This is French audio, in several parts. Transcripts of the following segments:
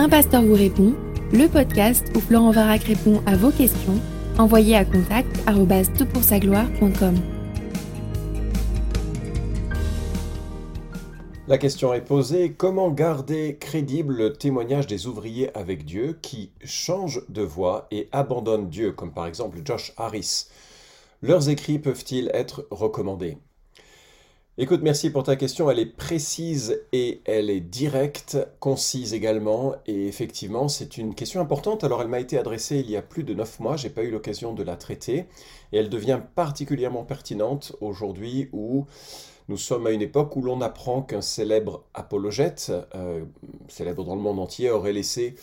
Un pasteur vous répond, le podcast où Florent Varac répond à vos questions, envoyez à contact gloire.com La question est posée, comment garder crédible le témoignage des ouvriers avec Dieu qui changent de voie et abandonnent Dieu, comme par exemple Josh Harris? Leurs écrits peuvent-ils être recommandés? Écoute, merci pour ta question. Elle est précise et elle est directe, concise également. Et effectivement, c'est une question importante. Alors, elle m'a été adressée il y a plus de neuf mois. J'ai pas eu l'occasion de la traiter. Et elle devient particulièrement pertinente aujourd'hui où nous sommes à une époque où l'on apprend qu'un célèbre apologète, euh, célèbre dans le monde entier, aurait laissé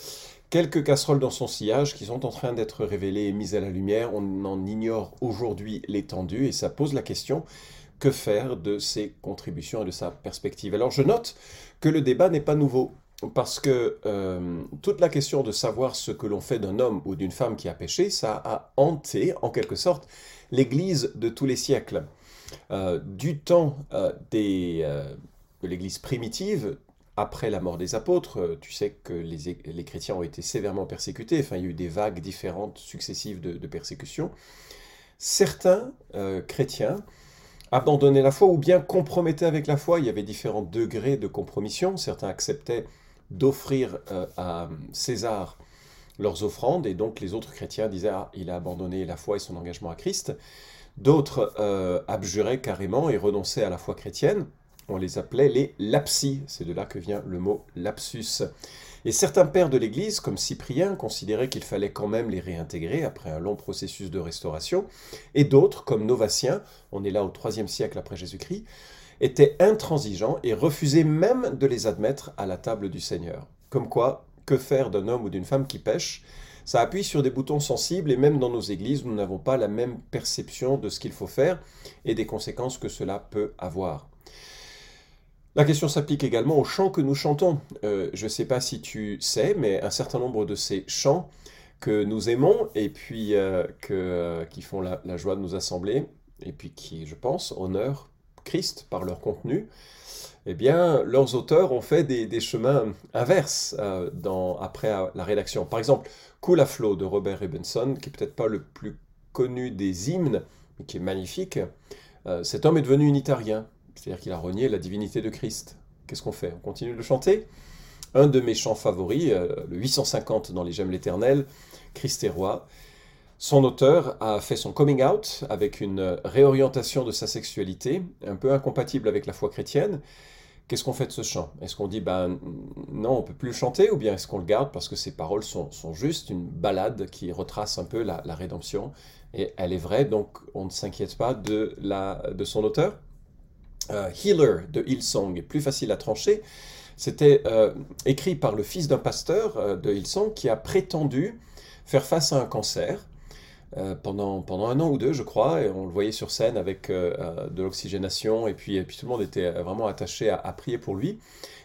quelques casseroles dans son sillage qui sont en train d'être révélées et mises à la lumière. On en ignore aujourd'hui l'étendue et ça pose la question que faire de ses contributions et de sa perspective. Alors je note que le débat n'est pas nouveau parce que euh, toute la question de savoir ce que l'on fait d'un homme ou d'une femme qui a péché, ça a hanté en quelque sorte l'Église de tous les siècles. Euh, du temps euh, de l'Église primitive, après la mort des apôtres, tu sais que les, chrétiens ont été sévèrement persécutés, enfin il y a eu des vagues différentes successives de, de persécution. Certains chrétiens abandonnaient la foi ou bien compromettaient avec la foi, il y avait différents degrés de compromission, certains acceptaient d'offrir à César leurs offrandes, et donc les autres chrétiens disaient, ah, il a abandonné la foi et son engagement à Christ. D'autres euh, abjuraient carrément et renonçaient à la foi chrétienne. On les appelait les lapsis, c'est de là que vient le mot lapsus. Et certains pères de l'Église, comme Cyprien, considéraient qu'il fallait quand même les réintégrer après un long processus de restauration, et d'autres, comme Novatien, on est là au IIIe siècle après Jésus-Christ, étaient intransigeants et refusaient même de les admettre à la table du Seigneur. Comme quoi, que faire d'un homme ou d'une femme qui pêche? Ça appuie sur des boutons sensibles et même dans nos églises, nous n'avons pas la même perception de ce qu'il faut faire et des conséquences que cela peut avoir. La question s'applique également aux chants que nous chantons. Euh, je ne sais pas si tu sais, mais un certain nombre de ces chants que nous aimons et puis euh, euh, qui font la, joie de nous assembler et puis qui, je pense, honorent Christ par leur contenu, eh bien, leurs auteurs ont fait des, chemins inverses après la rédaction. Par exemple, Cool à Flow de Robert Robinson, qui est peut-être pas le plus connu des hymnes, mais qui est magnifique. Cet homme est devenu unitarien, c'est-à-dire qu'il a renié la divinité de Christ. Qu'est-ce qu'on fait? On continue de chanter? Un de mes chants favoris, le 850 dans les Gemmes l'Éternel, Christ est roi. Son auteur a fait son coming out avec une réorientation de sa sexualité, un peu incompatible avec la foi chrétienne, Qu'est-ce qu'on fait de ce chant? Est-ce qu'on dit, ben non, on peut plus le chanter, ou bien est-ce qu'on le garde parce que ses paroles sont, juste une balade qui retrace un peu la, rédemption, et elle est vraie, donc on ne s'inquiète pas de son auteur? Euh, Healer de Hillsong plus facile à trancher. C'était euh, écrit par le fils d'un pasteur euh, de Hillsong qui a prétendu faire face à un cancer pendant, pendant un an ou deux, je crois, et on le voyait sur scène avec de l'oxygénation, et puis, et puis tout le monde était vraiment attaché à, prier pour lui.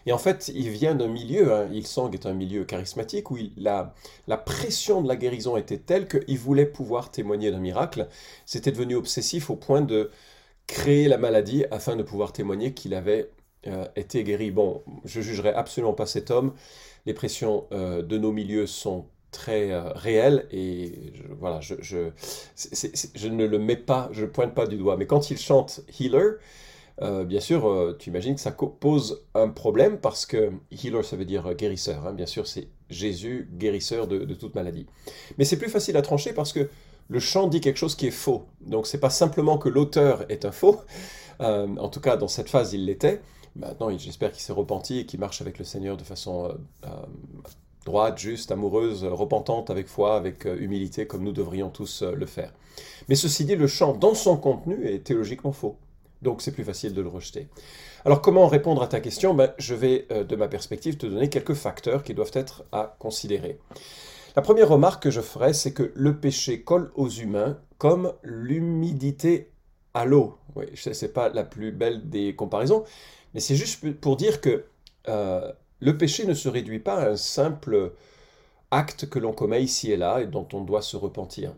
Et en fait, il vient d'un milieu, hein, il sang est un milieu charismatique, où la, la pression de la guérison était telle qu'il voulait pouvoir témoigner d'un miracle. C'était devenu obsessif au point de créer la maladie afin de pouvoir témoigner qu'il avait été guéri. Bon, je jugerai absolument pas cet homme. Les pressions de nos milieux sont très euh, réel et je, voilà, je, ne le mets pas, je ne pointe pas du doigt. Mais quand il chante Healer, euh, bien sûr, euh, tu imagines que ça pose un problème parce que healer, ça veut dire guérisseur. Hein. Bien sûr, c'est Jésus, guérisseur de, toute maladie. Mais c'est plus facile à trancher parce que le chant dit quelque chose qui est faux. Donc, c'est pas simplement que l'auteur est un faux. en tout cas, dans cette phase, il l'était. Maintenant, j'espère qu'il s'est repenti et qu'il marche avec le Seigneur de façon droite, juste, amoureuse, repentante avec foi, avec euh, humilité, comme nous devrions tous euh, le faire. Mais ceci dit, le chant dans son contenu est théologiquement faux. Donc c'est plus facile de le rejeter. Alors comment répondre à ta question? Ben, Je vais, euh, de ma perspective, te donner quelques facteurs qui doivent être à considérer. La première remarque que je ferai, c'est que le péché colle aux humains comme l'humidité à l'eau. Oui, ce n'est pas la plus belle des comparaisons, mais c'est juste pour dire que le péché ne se réduit pas à un simple acte que l'on commet ici et là et dont on doit se repentir.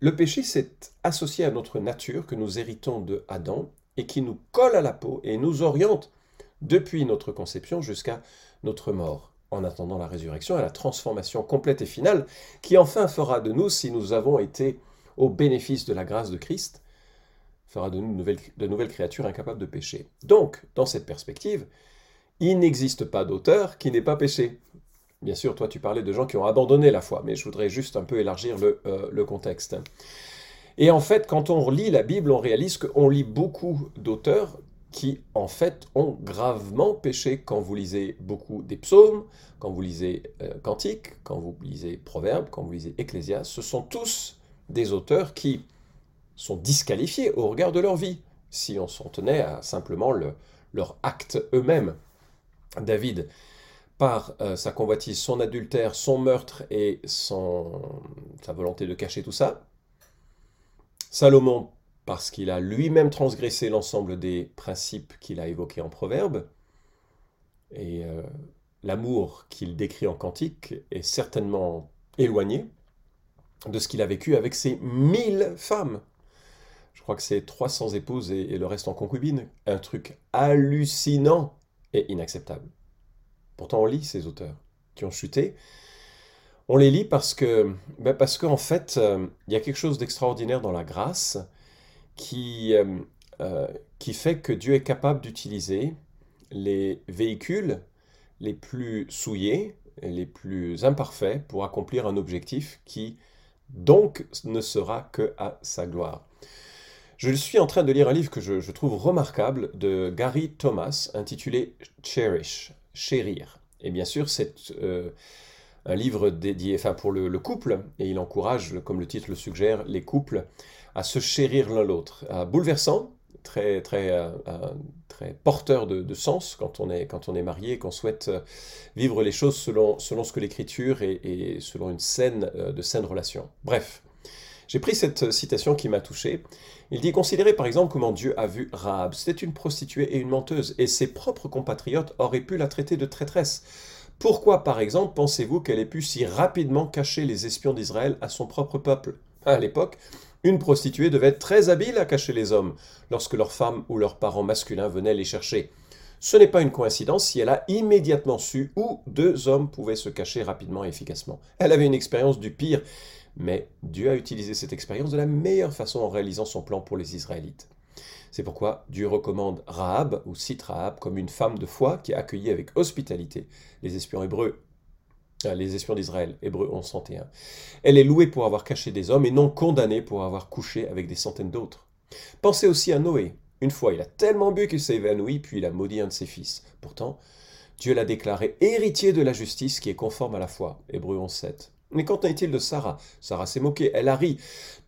Le péché, c'est associé à notre nature que nous héritons de Adam et qui nous colle à la peau et nous oriente depuis notre conception jusqu'à notre mort. En attendant la résurrection et la transformation complète et finale, qui enfin fera de nous, si nous avons été au bénéfice de la grâce de Christ, fera de nous de nouvelles, créatures incapables de pécher. Donc, dans cette perspective, il n'existe pas d'auteur qui n'ait pas péché. Bien sûr, toi tu parlais de gens qui ont abandonné la foi, mais je voudrais juste un peu élargir le, euh, le contexte. Et en fait, quand on lit la Bible, on réalise qu'on lit beaucoup d'auteurs qui, en fait, ont gravement péché. Quand vous lisez beaucoup des psaumes, quand vous lisez euh, Cantiques, quand vous lisez Proverbes, quand vous lisez Ecclésias, ce sont tous des auteurs qui sont disqualifiés au regard de leur vie, si on s'en tenait à simplement le, leur acte eux-mêmes. David, par euh, sa convoitise, son adultère, son meurtre et son, sa volonté de cacher tout ça, Salomon, parce qu'il a lui-même transgressé l'ensemble des principes qu'il a évoqués en Proverbe, et euh, l'amour qu'il décrit en Cantique est certainement éloigné de ce qu'il a vécu avec ses mille femmes. Je crois que c'est 300 épouses et, et le reste en concubine. Un truc hallucinant et inacceptable. Pourtant, on lit ces auteurs qui ont chuté, on les lit parce que, ben parce qu'en fait, euh, il y a quelque chose d'extraordinaire dans la grâce qui, euh, euh, qui fait que Dieu est capable d'utiliser les véhicules les plus souillés, et les plus imparfaits pour accomplir un objectif qui donc ne sera que à sa gloire. Je suis en train de lire un livre que je, je trouve remarquable de Gary Thomas intitulé Cherish, Chérir. Et bien sûr, c'est un livre dédié enfin, pour le, couple, et il encourage, comme le titre le suggère, les couples à se chérir l'un l'autre. bouleversant, très, très, euh, euh, très porteur de, sens quand on est, quand on est marié, qu'on souhaite euh, vivre les choses selon, selon ce que l'Écriture et, selon une scène de saine relation. Bref, j'ai pris cette citation qui m'a touché. Il dit Considérez par exemple comment Dieu a vu Rahab. C'était une prostituée et une menteuse, et ses propres compatriotes auraient pu la traiter de traîtresse. Pourquoi, par exemple, pensez-vous qu'elle ait pu si rapidement cacher les espions d'Israël à son propre peuple? À l'époque, une prostituée devait être très habile à cacher les hommes lorsque leurs femmes ou leurs parents masculins venaient les chercher. Ce n'est pas une coïncidence si elle a immédiatement su où deux hommes pouvaient se cacher rapidement et efficacement. Elle avait une expérience du pire, mais Dieu a utilisé cette expérience de la meilleure façon en réalisant son plan pour les Israélites. C'est pourquoi Dieu recommande Rahab, ou cite Rahab, comme une femme de foi qui a accueilli avec hospitalité les espions hébreux, les espions d'Israël, Hébreux 11.101. Elle est louée pour avoir caché des hommes et non condamnée pour avoir couché avec des centaines d'autres. Pensez aussi à Noé. Une fois, il a tellement bu qu'il s'est évanoui, puis il a maudit un de ses fils. Pourtant, Dieu l'a déclaré héritier de la justice qui est conforme à la foi. Hébreux 11.7. Mais qu'en est-il de Sarah? Sarah s'est moquée, elle a ri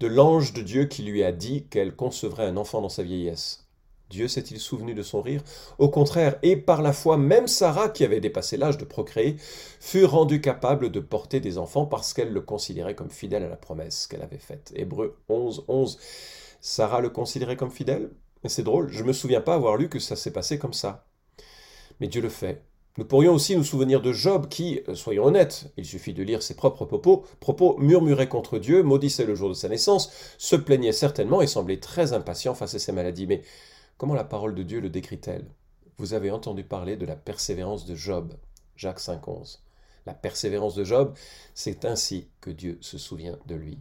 de l'ange de Dieu qui lui a dit qu'elle concevrait un enfant dans sa vieillesse. Dieu s'est-il souvenu de son rire? Au contraire, et par la foi, même Sarah, qui avait dépassé l'âge de procréer, fut rendue capable de porter des enfants parce qu'elle le considérait comme fidèle à la promesse qu'elle avait faite. Hébreu 11, 11. Sarah le considérait comme fidèle? C'est drôle, je ne me souviens pas avoir lu que ça s'est passé comme ça. Mais Dieu le fait, nous pourrions aussi nous souvenir de Job qui, euh, soyons honnêtes, il suffit de lire ses propres propos, propos murmurait contre Dieu, maudissait le jour de sa naissance, se plaignait certainement et semblait très impatient face à ses maladies. Mais comment la parole de Dieu le décrit-elle? Vous avez entendu parler de la persévérance de Job, Jacques 5.11. La persévérance de Job, c'est ainsi que Dieu se souvient de lui.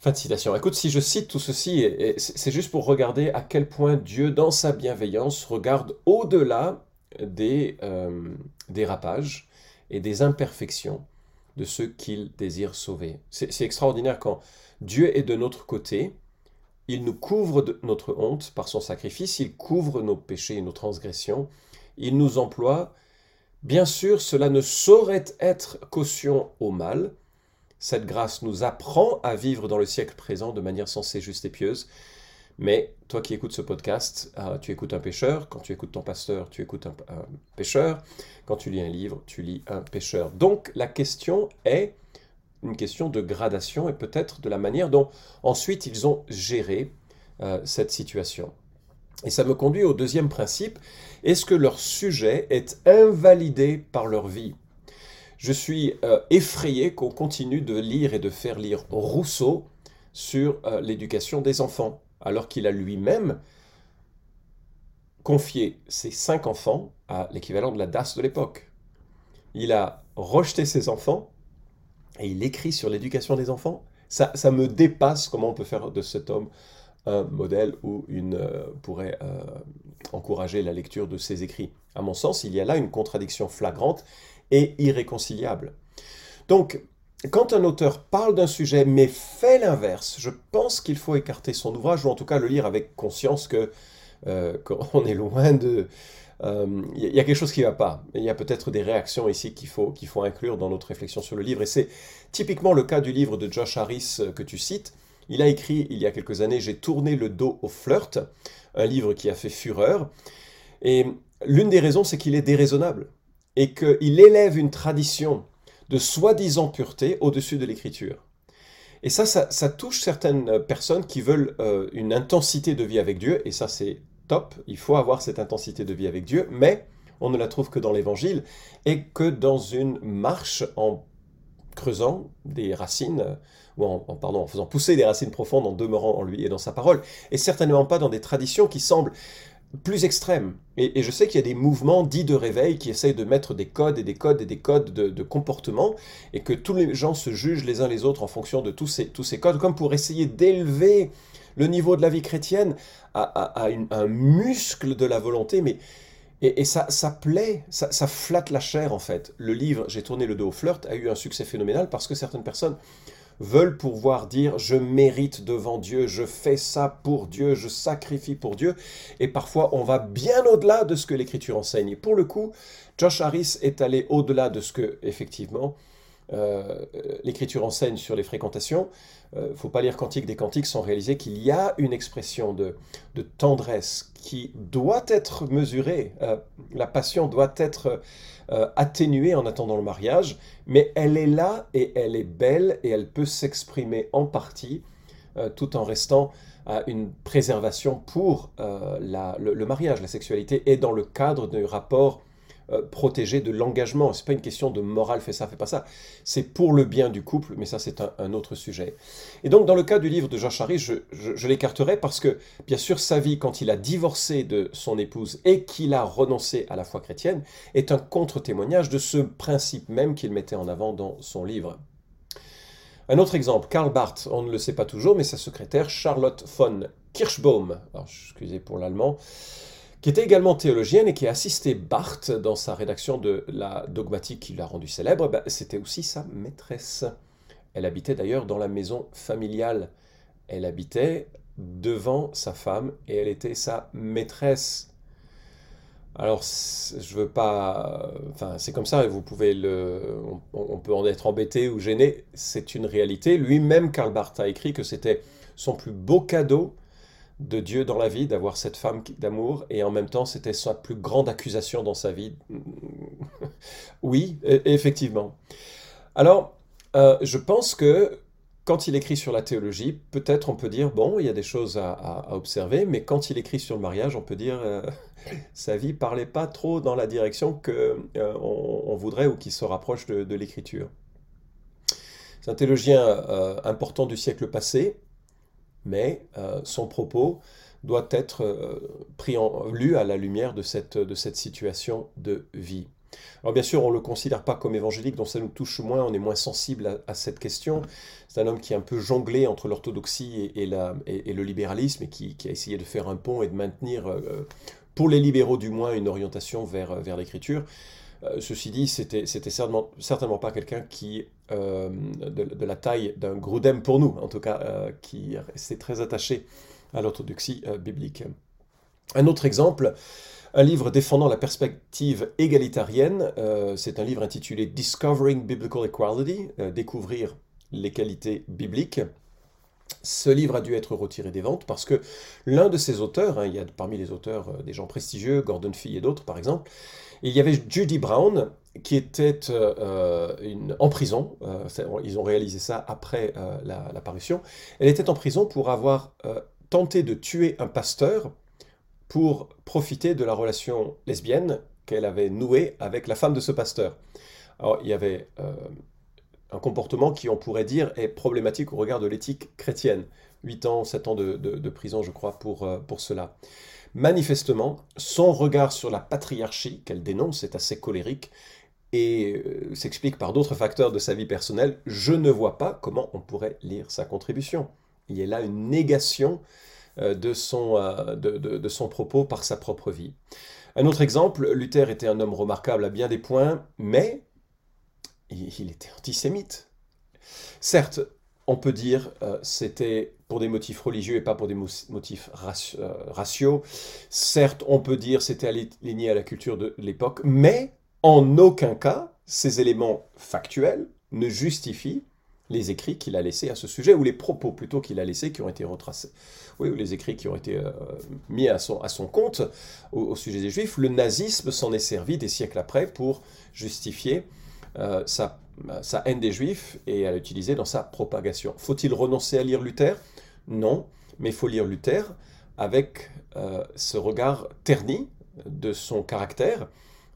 Fin de citation. Écoute, si je cite tout ceci, c'est juste pour regarder à quel point Dieu, dans sa bienveillance, regarde au-delà des euh, dérapages et des imperfections de ceux qu'il désire sauver. C'est extraordinaire quand Dieu est de notre côté, il nous couvre de notre honte par son sacrifice, il couvre nos péchés et nos transgressions, il nous emploie. Bien sûr, cela ne saurait être caution au mal. Cette grâce nous apprend à vivre dans le siècle présent de manière sensée, juste et pieuse. Mais toi qui écoutes ce podcast, euh, tu écoutes un pêcheur. Quand tu écoutes ton pasteur, tu écoutes un, pêcheur. Quand tu lis un livre, tu lis un pêcheur. Donc la question est une question de gradation et peut-être de la manière dont ensuite ils ont géré euh, cette situation. Et ça me conduit au deuxième principe. Est-ce que leur sujet est invalidé par leur vie? Je suis euh, effrayé qu'on continue de lire et de faire lire Rousseau sur l'éducation des enfants alors qu'il a lui-même confié ses cinq enfants à l'équivalent de la DAS de l'époque. il a rejeté ses enfants et il écrit sur l'éducation des enfants. Ça, me dépasse comment on peut faire de cet homme un modèle ou une, euh, pourrait euh, encourager la lecture de ses écrits. À mon sens, il y a là une contradiction flagrante et irréconciliable. Donc, quand un auteur parle d'un sujet mais fait l'inverse, je pense qu'il faut écarter son ouvrage ou en tout cas le lire avec conscience que euh, qu'on est loin de... Il euh, y a quelque chose qui ne va pas. Il y a peut-être des réactions ici qu'il faut, inclure dans notre réflexion sur le livre. Et c'est typiquement le cas du livre de Josh Harris euh, que tu cites. Il a écrit il y a quelques années J'ai tourné le dos au flirt, un livre qui a fait fureur. Et l'une des raisons, c'est qu'il est déraisonnable et qu'il élève une tradition de soi-disant pureté au-dessus de l'écriture. Et ça, ça, touche certaines personnes qui veulent euh, une intensité de vie avec Dieu, et ça c'est il faut avoir cette intensité de vie avec Dieu, mais on ne la trouve que dans l'Évangile, et que dans une marche en creusant des racines, ou en faisant pousser des racines profondes, en demeurant en lui et dans sa parole, et certainement pas dans des traditions qui semblent plus extrême. Et, je sais qu'il y a des mouvements dits de réveil qui essayent de mettre des codes et des codes et des codes de, comportement, et que tous les gens se jugent les uns les autres en fonction de tous ces, tous ces codes, comme pour essayer d'élever le niveau de la vie chrétienne à, un muscle de la volonté, mais et, ça, plaît, ça, flatte la chair en fait. Le livre J'ai tourné le dos au flirt a eu un succès phénoménal parce que certaines personnes veulent pouvoir dire je mérite devant Dieu, je fais ça pour Dieu, je sacrifie pour Dieu. Et parfois, on va bien au-delà de ce que l'Écriture enseigne. pour le coup, Josh Harris est allé au-delà de ce que, effectivement, euh, l'Écriture enseigne sur les fréquentations. Il euh, ne faut pas lire Cantique des Cantiques sans réaliser qu'il y a une expression de, tendresse qui doit être mesurée. Euh, la passion doit être atténuée en attendant le mariage, mais elle est là et elle est belle et elle peut s'exprimer en partie tout en restant une préservation pour le, le, mariage. La sexualité est dans le cadre du rapport euh, protéger de l'engagement. C'est pas une question de morale, fais ça, fais pas ça. C'est pour le bien du couple, mais ça c'est un, autre sujet. Et donc dans le cas du livre de George Harris, je, je, l'écarterai parce que bien sûr sa vie quand il a divorcé de son épouse et qu'il a renoncé à la foi chrétienne est un contre-témoignage de ce principe même qu'il mettait en avant dans son livre. Un autre exemple, Karl Barth, on ne le sait pas toujours, mais sa secrétaire Charlotte von Kirschbaum, alors, excusez pour l'allemand, qui était également théologienne et qui a assisté Barthes dans sa rédaction de la dogmatique qui l'a rendu célèbre, ben, c'était aussi sa maîtresse. Elle habitait d'ailleurs dans la maison familiale. Elle habitait devant sa femme et elle était sa maîtresse. Alors, je veux pas. Enfin, c'est comme ça, vous pouvez le. On, peut en être embêté ou gêné. C'est une réalité. Lui-même, Karl Barth a écrit que c'était son plus beau cadeau de Dieu dans la vie, d'avoir cette femme d'amour, et en même temps, c'était sa plus grande accusation dans sa vie. oui, e, effectivement. Alors, euh, je pense que quand il écrit sur la théologie, peut-être on peut dire, bon, il y a des choses à, observer, mais quand il écrit sur le mariage, on peut dire, euh, sa vie parlait pas trop dans la direction qu'on euh, on voudrait ou qui se rapproche de, l'écriture. C'est un théologien important du siècle passé, mais euh, son propos doit être euh, pris en, lu à la lumière de cette, situation de vie. Alors bien sûr, on ne le considère pas comme évangélique, donc ça nous touche moins, on est moins sensible à, cette question. C'est un homme qui est un peu jonglé entre l'orthodoxie et, le libéralisme, et qui, a essayé de faire un pont et de maintenir, euh, pour les libéraux du moins, une orientation vers l'écriture. Euh, ceci dit, c'était certainement, certainement pas quelqu'un qui, euh, de, la taille d'un Grudem pour nous, en tout cas, euh, qui restait très attaché à l'orthodoxie biblique. Un autre exemple, un livre défendant la perspective égalitarienne, c'est un livre intitulé Discovering Biblical Equality, découvrir les qualités bibliques. Ce livre a dû être retiré des ventes parce que l'un de ses auteurs, hein, il y a parmi les auteurs des gens prestigieux, Gordon Fee et d'autres par exemple, il y avait Judy Brown qui était euh, en prison. Euh, ils ont réalisé ça après euh, l'apparition. Elle était en prison pour avoir tenté de tuer un pasteur pour profiter de la relation lesbienne qu'elle avait nouée avec la femme de ce pasteur. Alors, il y avait un comportement qui, on pourrait dire, est problématique au regard de l'éthique chrétienne. 8 ans, 7 ans de, prison, je crois, pour, pour cela. Manifestement, son regard sur la patriarchie qu'elle dénonce est assez colérique et euh, s'explique par d'autres facteurs de sa vie personnelle, je ne vois pas comment on pourrait lire sa contribution. Il y a là une négation euh, son, euh, de, son propos par sa propre vie. Un autre exemple, Luther était un homme remarquable à bien des points, mais il, était antisémite. Certes, on peut dire euh, c'était pour des motifs religieux et pas pour des motifs raciaux. Certes, on peut dire c'était aligné à la culture de l'époque, mais en aucun cas ces éléments factuels ne justifient les écrits qu'il a laissés à ce sujet, ou les propos plutôt qu'il a laissés qui ont été retracés, oui, ou les écrits qui ont été euh, mis à son, à son compte au, sujet des Juifs. Le nazisme s'en est servi des siècles après pour justifier euh, sa, sa, haine des Juifs et à l'utiliser dans sa propagation. Faut-il renoncer à lire Luther? Non, mais il faut lire Luther avec euh, ce regard terni de son caractère,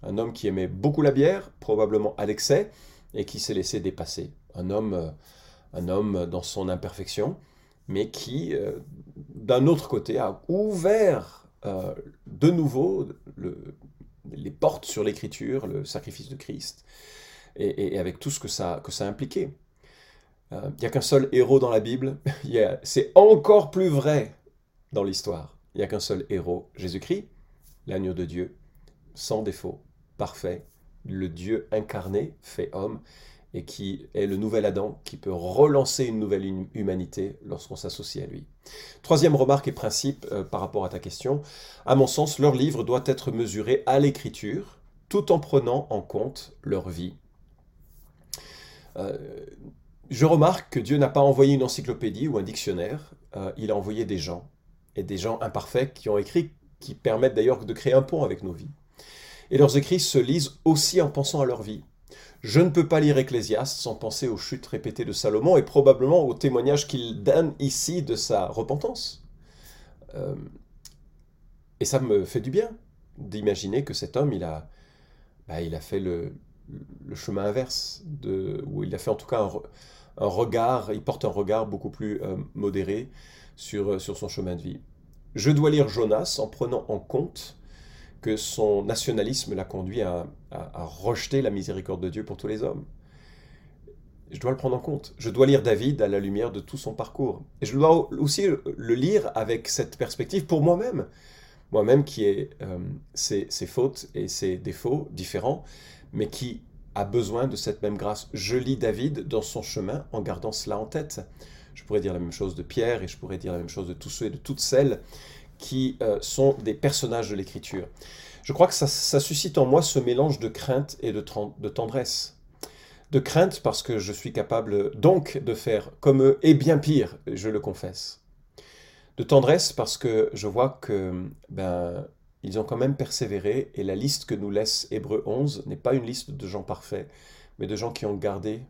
un homme qui aimait beaucoup la bière, probablement à l'excès, et qui s'est laissé dépasser. Un homme, euh, un homme dans son imperfection, mais qui, euh, d'un autre côté, a ouvert euh, de nouveau les portes sur l'écriture, le sacrifice de Christ, et, avec tout ce que ça, impliquait. Il n'y a qu'un seul héros dans la Bible, c'est encore plus vrai dans l'histoire. Il n'y a qu'un seul héros, Jésus-Christ, l'agneau de Dieu, sans défaut, parfait, le Dieu incarné, fait homme, et qui est le nouvel Adam, qui peut relancer une nouvelle humanité lorsqu'on s'associe à lui. Troisième remarque et principe euh, par rapport à ta question, à mon sens, leur livre doit être mesuré à l'écriture, tout en prenant en compte leur vie. Euh, je remarque que Dieu n'a pas envoyé une encyclopédie ou un dictionnaire, euh, il a envoyé des gens, et des gens imparfaits qui ont écrit, qui permettent d'ailleurs de créer un pont avec nos vies. Et leurs écrits se lisent aussi en pensant à leur vie. Je ne peux pas lire Ecclésiaste sans penser aux chutes répétées de Salomon et probablement au témoignage qu'il donne ici de sa repentance. Euh, et ça me fait du bien d'imaginer que cet homme, il a, bah, il a fait le, chemin inverse, de, ou il a fait en tout cas un, regard, il porte un regard beaucoup plus euh, modéré sur, sur son chemin de vie. Je dois lire Jonas en prenant en compte que son nationalisme l'a conduit à, rejeter la miséricorde de Dieu pour tous les hommes. Je dois le prendre en compte. Je dois lire David à la lumière de tout son parcours. Et je dois aussi le lire avec cette perspective pour moi-même. Moi-même qui ai euh, ses, fautes et ses défauts différents, mais qui a besoin de cette même grâce. Je lis David dans son chemin en gardant cela en tête. Je pourrais dire la même chose de Pierre et je pourrais dire la même chose de tous ceux et de toutes celles qui euh, sont des personnages de l'écriture. Je crois que ça, suscite en moi ce mélange de crainte et de, de tendresse. De crainte parce que je suis capable donc de faire comme eux et bien pire, je le confesse. De tendresse parce que je vois que ben ils ont quand même persévéré et la liste que nous laisse Hébreu 11 n'est pas une liste de gens parfaits, mais de gens qui ont gardé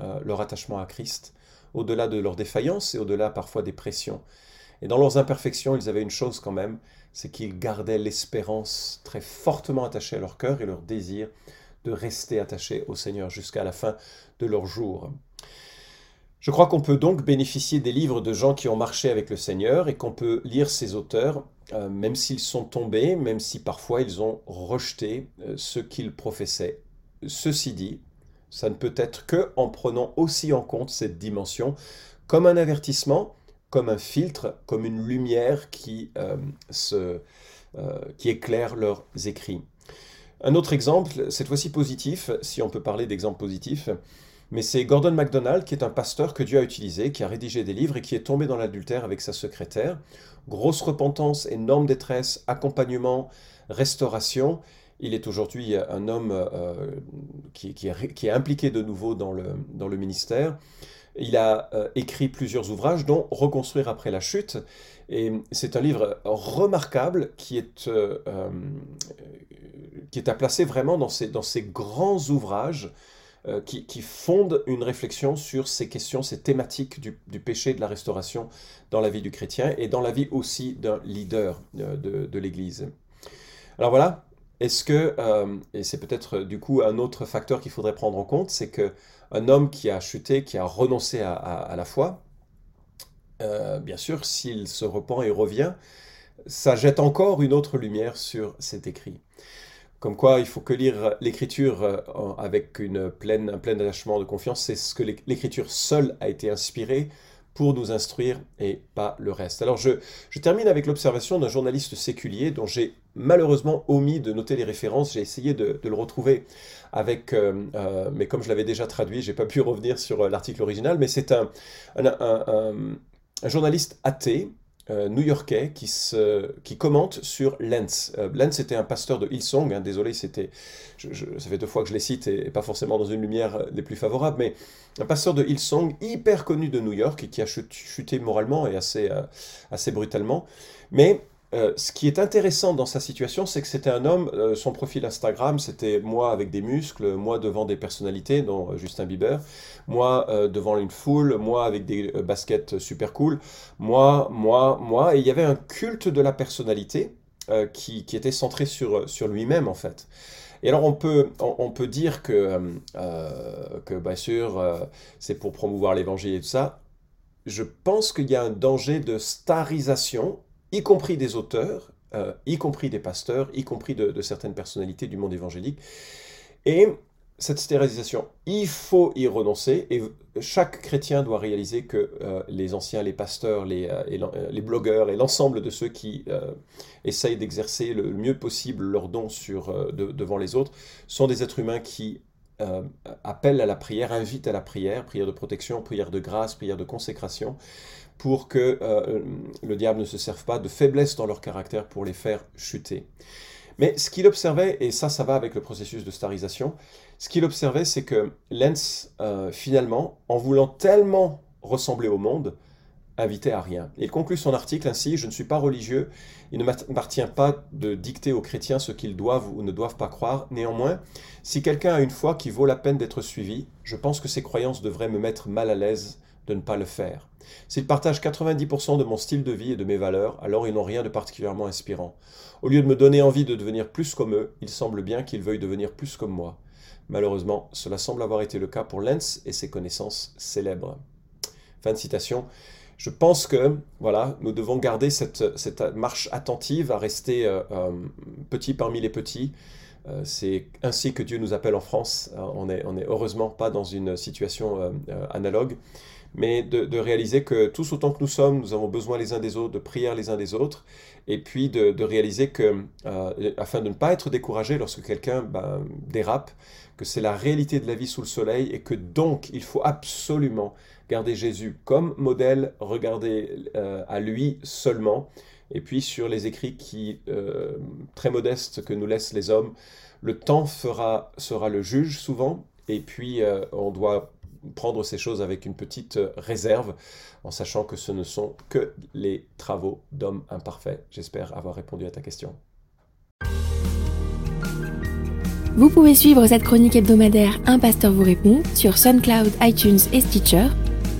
euh, leur attachement à Christ, au-delà de leurs défaillances et au-delà parfois des pressions. Et dans leurs imperfections, ils avaient une chose quand même, c'est qu'ils gardaient l'espérance très fortement attachée à leur cœur et leur désir de rester attachés au Seigneur jusqu'à la fin de leur jour. Je crois qu'on peut donc bénéficier des livres de gens qui ont marché avec le Seigneur et qu'on peut lire ces auteurs, euh, même s'ils sont tombés, même si parfois ils ont rejeté euh, ce qu'ils professaient. Ceci dit, ça ne peut être que en prenant aussi en compte cette dimension comme un avertissement comme un filtre, comme une lumière qui, euh, éclaire leurs écrits. Un autre exemple, cette fois-ci positif, si on peut parler d'exemple positif, mais c'est Gordon MacDonald, qui est un pasteur que Dieu a utilisé, qui a rédigé des livres et qui est tombé dans l'adultère avec sa secrétaire. Grosse repentance, énorme détresse, accompagnement, restauration. Il est aujourd'hui un homme euh, qui, est, impliqué de nouveau dans le, ministère. Il a euh, écrit plusieurs ouvrages, dont Reconstruire après la chute. Et c'est un livre remarquable qui est, euh, euh, qui est à placer vraiment dans ces, dans ces grands ouvrages qui, qui, fondent une réflexion sur ces questions, ces thématiques du, péché de la restauration dans la vie du chrétien et dans la vie aussi d'un leader de, de l'Église. Alors voilà, est-ce que, et c'est peut-être du coup un autre facteur qu'il faudrait prendre en compte, c'est que un homme qui a chuté, qui a renoncé à, la foi, euh, bien sûr, s'il se repent et revient, ça jette encore une autre lumière sur cet écrit. Comme quoi, il faut que lire l'écriture euh, avec un plein attachement de confiance. C'est ce que l'écriture seule a été inspirée pour nous instruire et pas le reste. Alors je, termine avec l'observation d'un journaliste séculier dont j'ai malheureusement omis de noter les références. J'ai essayé de, le retrouver avec, euh, euh, mais comme je l'avais déjà traduit, j'ai pas pu revenir sur l'article original. Mais c'est un journaliste athée euh, new-yorkais qui, se, qui commente sur Lenz. Euh, Lenz était un pasteur de Hillsong, hein, désolé, c'était, ça fait deux fois que je les cite et, pas forcément dans une lumière des plus favorables, mais un pasteur de Hillsong hyper connu de New York et qui a chuté moralement et assez, euh, assez brutalement. Mais euh, ce qui est intéressant dans sa situation, c'est que c'était un homme, euh, son profil Instagram, c'était moi avec des muscles, moi devant des personnalités, dont euh, Justin Bieber, moi devant une foule, moi avec des baskets super cool, moi, moi, moi, et il y avait un culte de la personnalité qui, était centré sur, sur lui-même en fait. Et alors on peut, on, peut dire que, que bien sûr, c'est pour promouvoir l'évangile et tout ça. Je pense qu'il y a un danger de starisation y compris des auteurs, euh, y compris des pasteurs, y compris de, certaines personnalités du monde évangélique. Et cette stérilisation, il faut y renoncer, et chaque chrétien doit réaliser que euh, les anciens, les pasteurs, les, euh, les blogueurs et l'ensemble de ceux qui essayent d'exercer le mieux possible leur don sur, devant les autres sont des êtres humains qui appellent à la prière, invitent à la prière, prière de protection, prière de grâce, prière de consécration, pour que euh, le diable ne se serve pas de faiblesse dans leur caractère pour les faire chuter. Mais ce qu'il observait, et ça, ça va avec le processus de starisation, ce qu'il observait, c'est que Lenz, euh, finalement, en voulant tellement ressembler au monde, invitait à rien. Il conclut son article ainsi, je ne suis pas religieux, il ne m'appartient pas de dicter aux chrétiens ce qu'ils doivent ou ne doivent pas croire. Néanmoins, si quelqu'un a une foi qui vaut la peine d'être suivie, je pense que ses croyances devraient me mettre mal à l'aise de ne pas le faire. S'ils partagent 90% de mon style de vie et de mes valeurs, alors ils n'ont rien de particulièrement inspirant. Au lieu de me donner envie de devenir plus comme eux, il semble bien qu'ils veuillent devenir plus comme moi. Malheureusement, cela semble avoir été le cas pour Lenz et ses connaissances célèbres. Fin de citation. Je pense que voilà, nous devons garder cette, marche attentive à rester euh, euh, petit parmi les petits. Euh, c'est ainsi que Dieu nous appelle en France. on n'est est heureusement pas dans une situation analogue mais de, réaliser que tous autant que nous sommes, nous avons besoin les uns des autres, de prier les uns des autres, et puis de, réaliser que, euh, afin de ne pas être découragé lorsque quelqu'un ben, dérape, que c'est la réalité de la vie sous le soleil, et que donc il faut absolument garder Jésus comme modèle, regarder euh, à lui seulement, et puis sur les écrits qui, euh, très modestes que nous laissent les hommes, le temps fera, sera le juge souvent, et puis on doit prendre ces choses avec une petite euh, réserve, en sachant que ce ne sont que les travaux d'hommes imparfaits. J'espère avoir répondu à ta question. Vous pouvez suivre cette chronique hebdomadaire Un pasteur vous répond sur SoundCloud, iTunes et Stitcher.